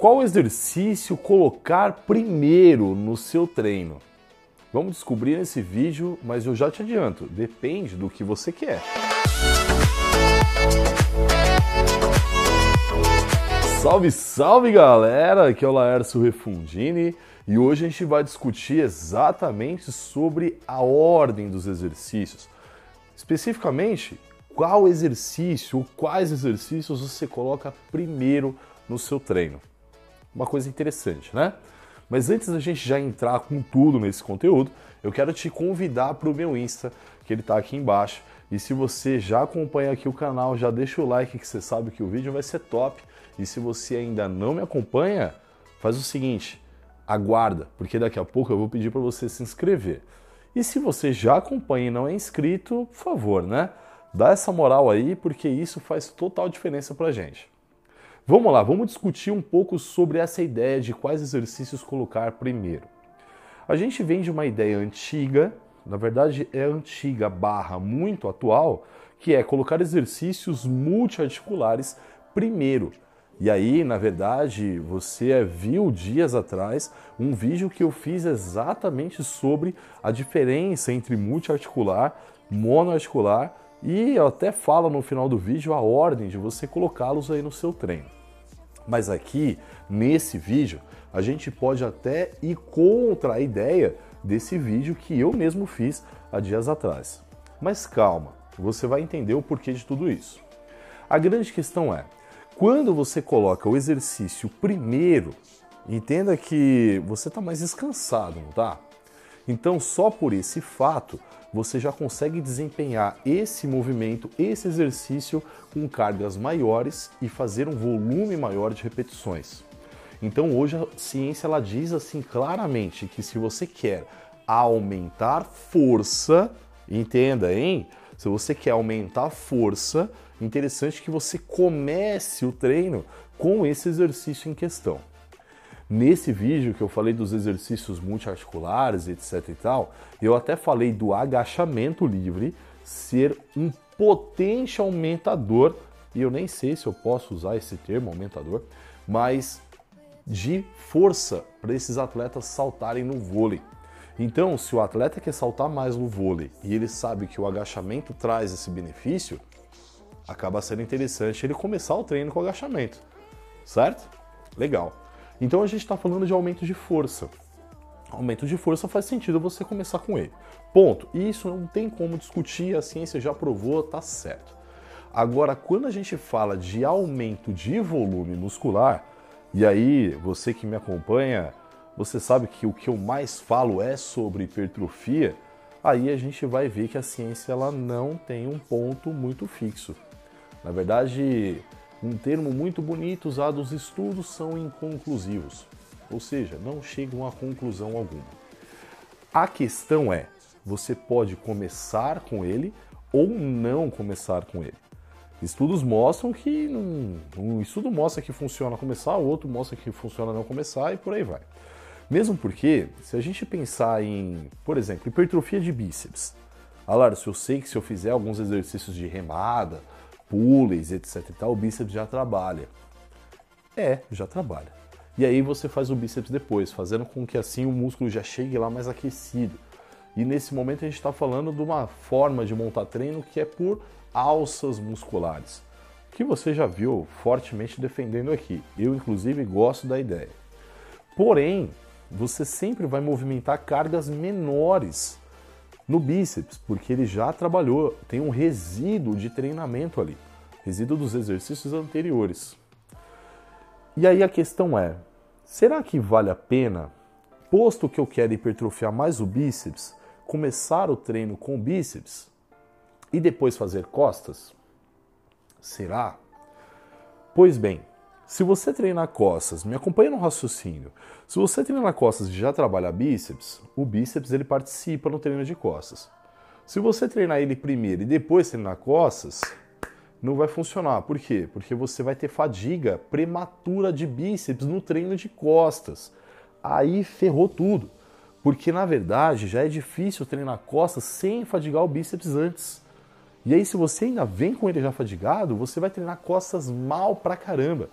Qual exercício colocar primeiro no seu treino? Vamos descobrir nesse vídeo, mas eu já te adianto, depende do que você quer. Salve, salve galera! Aqui é o Laércio Refundini e hoje a gente vai discutir exatamente sobre a ordem dos exercícios. Especificamente, qual exercício, quais exercícios você coloca primeiro no seu treino uma coisa interessante, né? Mas antes da gente já entrar com tudo nesse conteúdo, eu quero te convidar para o meu Insta, que ele está aqui embaixo. E se você já acompanha aqui o canal, já deixa o like que você sabe que o vídeo vai ser top. E se você ainda não me acompanha, faz o seguinte, aguarda, porque daqui a pouco eu vou pedir para você se inscrever. E se você já acompanha e não é inscrito, por favor, né? Dá essa moral aí, porque isso faz total diferença pra gente. Vamos lá, vamos discutir um pouco sobre essa ideia de quais exercícios colocar primeiro. A gente vem de uma ideia antiga, na verdade é antiga barra muito atual, que é colocar exercícios multiarticulares primeiro. E aí, na verdade, você viu dias atrás um vídeo que eu fiz exatamente sobre a diferença entre multiarticular, monoarticular e eu até falo no final do vídeo a ordem de você colocá-los aí no seu treino. Mas aqui, nesse vídeo, a gente pode até ir contra a ideia desse vídeo que eu mesmo fiz há dias atrás. Mas calma, você vai entender o porquê de tudo isso. A grande questão é, quando você coloca o exercício primeiro, entenda que você está mais descansado, não tá? Então, só por esse fato, você já consegue desempenhar esse movimento, esse exercício com cargas maiores e fazer um volume maior de repetições. Então hoje a ciência ela diz assim claramente que se você quer aumentar força, entenda, hein? Se você quer aumentar força, interessante que você comece o treino com esse exercício em questão. Nesse vídeo que eu falei dos exercícios multiarticulares, etc e tal, eu até falei do agachamento livre ser um potente aumentador, e eu nem sei se eu posso usar esse termo aumentador, mas de força para esses atletas saltarem no vôlei. Então, se o atleta quer saltar mais no vôlei e ele sabe que o agachamento traz esse benefício, acaba sendo interessante ele começar o treino com agachamento, certo? Legal. Então a gente está falando de aumento de força. Aumento de força faz sentido você começar com ele. Ponto. E isso não tem como discutir, a ciência já provou, tá certo. Agora, quando a gente fala de aumento de volume muscular, e aí você que me acompanha, você sabe que o que eu mais falo é sobre hipertrofia, aí a gente vai ver que a ciência ela não tem um ponto muito fixo. Na verdade, um termo muito bonito usado, os estudos são inconclusivos, ou seja, não chegam a conclusão alguma. A questão é, você pode começar com ele ou não começar com ele. Estudos mostram que um estudo mostra que funciona começar, o outro mostra que funciona não começar e por aí vai. Mesmo porque, se a gente pensar em, por exemplo, hipertrofia de bíceps, Alar, se eu sei que se eu fizer alguns exercícios de remada, pulleys, etc e tal, o bíceps já trabalha. É, já trabalha. E aí você faz o bíceps depois, fazendo com que assim o músculo já chegue lá mais aquecido. E nesse momento a gente está falando de uma forma de montar treino que é por alças musculares, que você já viu fortemente defendendo aqui. Eu, inclusive, gosto da ideia. Porém, você sempre vai movimentar cargas menores no bíceps, porque ele já trabalhou, tem um resíduo de treinamento ali, resíduo dos exercícios anteriores. E aí a questão é: será que vale a pena, posto que eu quero hipertrofiar mais o bíceps, começar o treino com bíceps e depois fazer costas? Será? Pois bem, se você treinar costas, me acompanha no raciocínio. Se você treinar costas e já trabalha bíceps, o bíceps ele participa no treino de costas. Se você treinar ele primeiro e depois treinar costas, não vai funcionar. Por quê? Porque você vai ter fadiga prematura de bíceps no treino de costas. Aí ferrou tudo. Porque na verdade já é difícil treinar costas sem fadigar o bíceps antes. E aí, se você ainda vem com ele já fadigado, você vai treinar costas mal pra caramba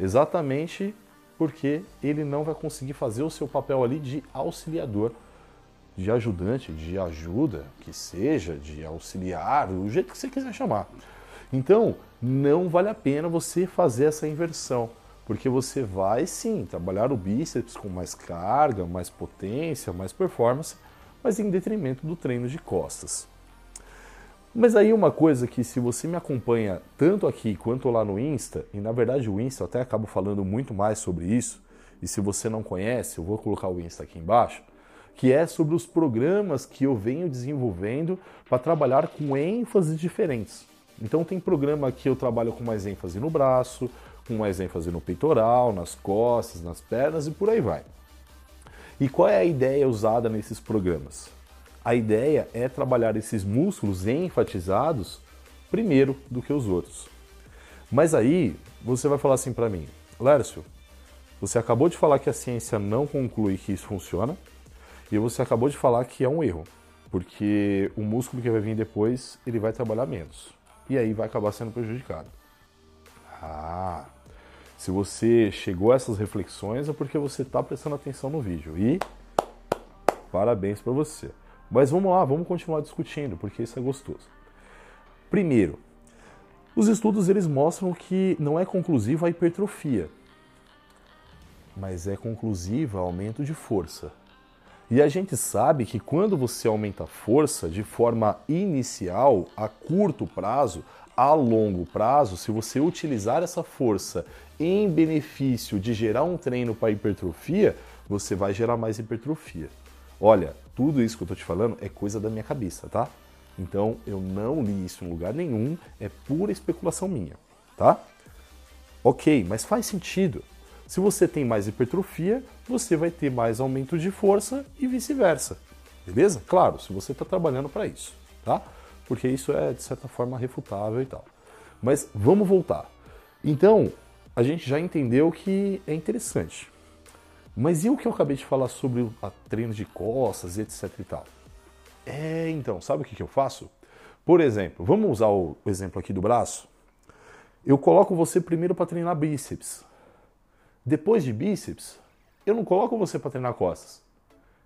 exatamente porque ele não vai conseguir fazer o seu papel ali de auxiliador, de ajudante, de ajuda, que seja, de auxiliar, do jeito que você quiser chamar. Então, não vale a pena você fazer essa inversão, porque você vai sim trabalhar o bíceps com mais carga, mais potência, mais performance, mas em detrimento do treino de costas. Mas aí uma coisa que se você me acompanha tanto aqui quanto lá no Insta, e na verdade o Insta eu até acabo falando muito mais sobre isso, e se você não conhece, eu vou colocar o Insta aqui embaixo, que é sobre os programas que eu venho desenvolvendo para trabalhar com ênfases diferentes. Então tem programa que eu trabalho com mais ênfase no braço, com mais ênfase no peitoral, nas costas, nas pernas e por aí vai. E qual é a ideia usada nesses programas? A ideia é trabalhar esses músculos enfatizados primeiro do que os outros. Mas aí você vai falar assim para mim, Lércio, você acabou de falar que a ciência não conclui que isso funciona e você acabou de falar que é um erro, porque o músculo que vai vir depois ele vai trabalhar menos e aí vai acabar sendo prejudicado. Ah, se você chegou a essas reflexões é porque você está prestando atenção no vídeo e parabéns para você. Mas vamos lá, vamos continuar discutindo, porque isso é gostoso. Primeiro, os estudos eles mostram que não é conclusiva a hipertrofia, mas é conclusiva aumento de força. E a gente sabe que quando você aumenta a força de forma inicial, a curto prazo, a longo prazo, se você utilizar essa força em benefício de gerar um treino para hipertrofia, você vai gerar mais hipertrofia. Olha, tudo isso que eu estou te falando é coisa da minha cabeça, tá? Então eu não li isso em lugar nenhum, é pura especulação minha, tá? Ok, mas faz sentido. Se você tem mais hipertrofia, você vai ter mais aumento de força e vice-versa. Beleza? Claro, se você está trabalhando para isso, tá? Porque isso é de certa forma refutável e tal. Mas vamos voltar. Então, a gente já entendeu que é interessante. Mas e o que eu acabei de falar sobre o treino de costas etc e tal? É, então, sabe o que, que eu faço? Por exemplo, vamos usar o exemplo aqui do braço. Eu coloco você primeiro para treinar bíceps. Depois de bíceps, eu não coloco você para treinar costas.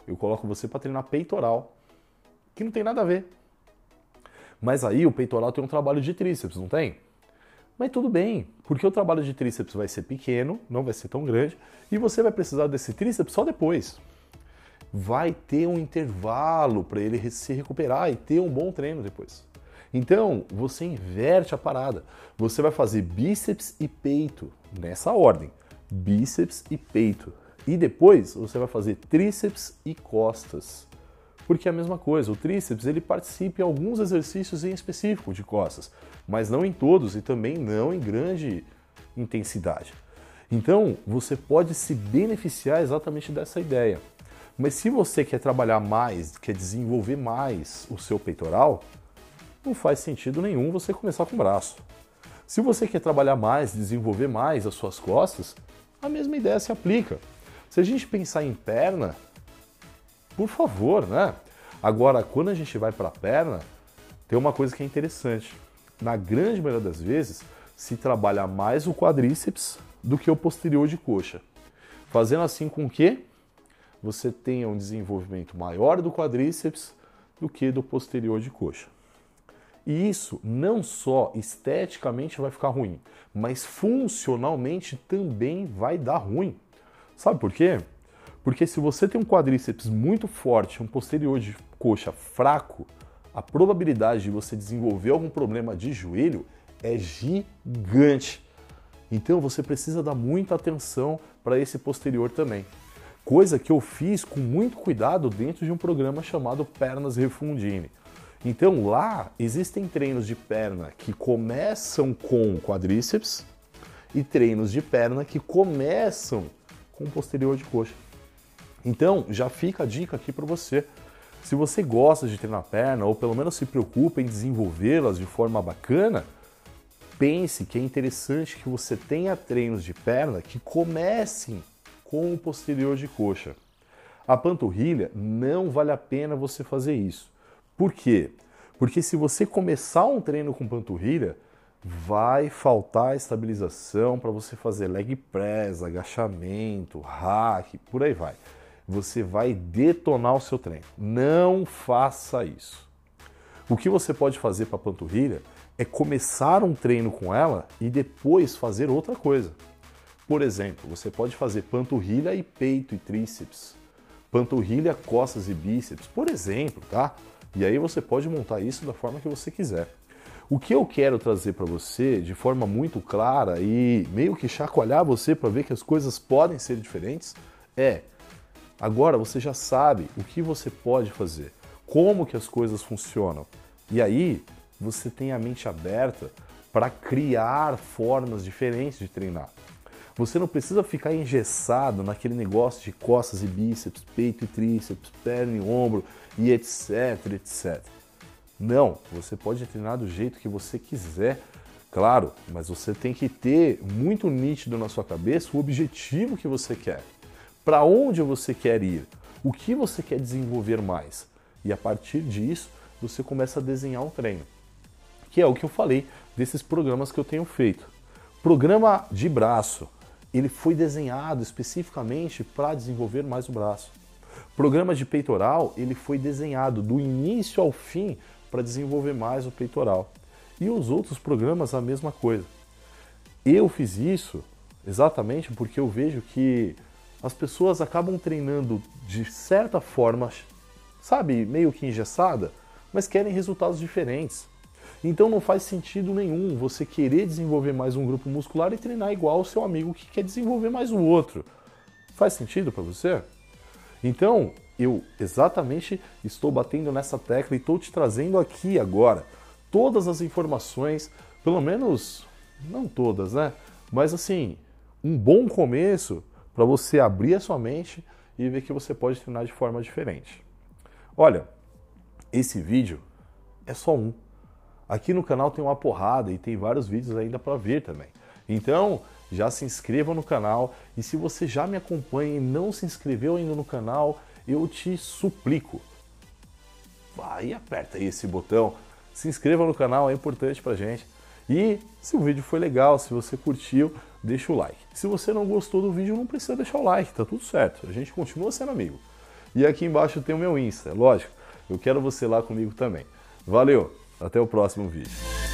Eu coloco você para treinar peitoral, que não tem nada a ver. Mas aí o peitoral tem um trabalho de tríceps, não tem? Mas tudo bem, porque o trabalho de tríceps vai ser pequeno, não vai ser tão grande, e você vai precisar desse tríceps só depois. Vai ter um intervalo para ele se recuperar e ter um bom treino depois. Então, você inverte a parada. Você vai fazer bíceps e peito nessa ordem: bíceps e peito. E depois você vai fazer tríceps e costas porque é a mesma coisa. O tríceps ele participa em alguns exercícios em específico de costas, mas não em todos e também não em grande intensidade. Então, você pode se beneficiar exatamente dessa ideia. Mas se você quer trabalhar mais, quer desenvolver mais o seu peitoral, não faz sentido nenhum você começar com o braço. Se você quer trabalhar mais, desenvolver mais as suas costas, a mesma ideia se aplica. Se a gente pensar em perna, por favor, né? Agora, quando a gente vai para a perna, tem uma coisa que é interessante. Na grande maioria das vezes, se trabalha mais o quadríceps do que o posterior de coxa. Fazendo assim com que você tenha um desenvolvimento maior do quadríceps do que do posterior de coxa. E isso não só esteticamente vai ficar ruim, mas funcionalmente também vai dar ruim. Sabe por quê? Porque se você tem um quadríceps muito forte, um posterior de coxa fraco, a probabilidade de você desenvolver algum problema de joelho é gigante. Então você precisa dar muita atenção para esse posterior também. Coisa que eu fiz com muito cuidado dentro de um programa chamado Pernas Refundine. Então lá existem treinos de perna que começam com quadríceps e treinos de perna que começam com posterior de coxa. Então, já fica a dica aqui para você. Se você gosta de treinar perna, ou pelo menos se preocupa em desenvolvê-las de forma bacana, pense que é interessante que você tenha treinos de perna que comecem com o posterior de coxa. A panturrilha não vale a pena você fazer isso. Por quê? Porque se você começar um treino com panturrilha, vai faltar estabilização para você fazer leg press, agachamento, hack, por aí vai. Você vai detonar o seu treino. Não faça isso. O que você pode fazer para a panturrilha é começar um treino com ela e depois fazer outra coisa. Por exemplo, você pode fazer panturrilha e peito e tríceps, panturrilha, costas e bíceps, por exemplo, tá? E aí você pode montar isso da forma que você quiser. O que eu quero trazer para você de forma muito clara e meio que chacoalhar você para ver que as coisas podem ser diferentes é agora você já sabe o que você pode fazer, como que as coisas funcionam. E aí você tem a mente aberta para criar formas diferentes de treinar. Você não precisa ficar engessado naquele negócio de costas e bíceps, peito e tríceps, perna e ombro e etc, etc. Não, você pode treinar do jeito que você quiser, claro, mas você tem que ter muito nítido na sua cabeça o objetivo que você quer. Para onde você quer ir? O que você quer desenvolver mais? E a partir disso, você começa a desenhar um treino. Que é o que eu falei desses programas que eu tenho feito. Programa de braço, ele foi desenhado especificamente para desenvolver mais o braço. Programa de peitoral, ele foi desenhado do início ao fim para desenvolver mais o peitoral. E os outros programas a mesma coisa. Eu fiz isso exatamente porque eu vejo que as pessoas acabam treinando de certa forma, sabe, meio que engessada, mas querem resultados diferentes. Então não faz sentido nenhum você querer desenvolver mais um grupo muscular e treinar igual o seu amigo que quer desenvolver mais o outro. Faz sentido para você? Então, eu exatamente estou batendo nessa tecla e estou te trazendo aqui agora todas as informações, pelo menos não todas, né? Mas assim, um bom começo para você abrir a sua mente e ver que você pode treinar de forma diferente. Olha, esse vídeo é só um. Aqui no canal tem uma porrada e tem vários vídeos ainda para ver também. Então, já se inscreva no canal e se você já me acompanha e não se inscreveu ainda no canal, eu te suplico, vai aperta aí esse botão, se inscreva no canal, é importante pra gente. E se o vídeo foi legal, se você curtiu, deixa o like. Se você não gostou do vídeo, não precisa deixar o like, tá tudo certo. A gente continua sendo amigo. E aqui embaixo tem o meu Insta, lógico. Eu quero você lá comigo também. Valeu, até o próximo vídeo.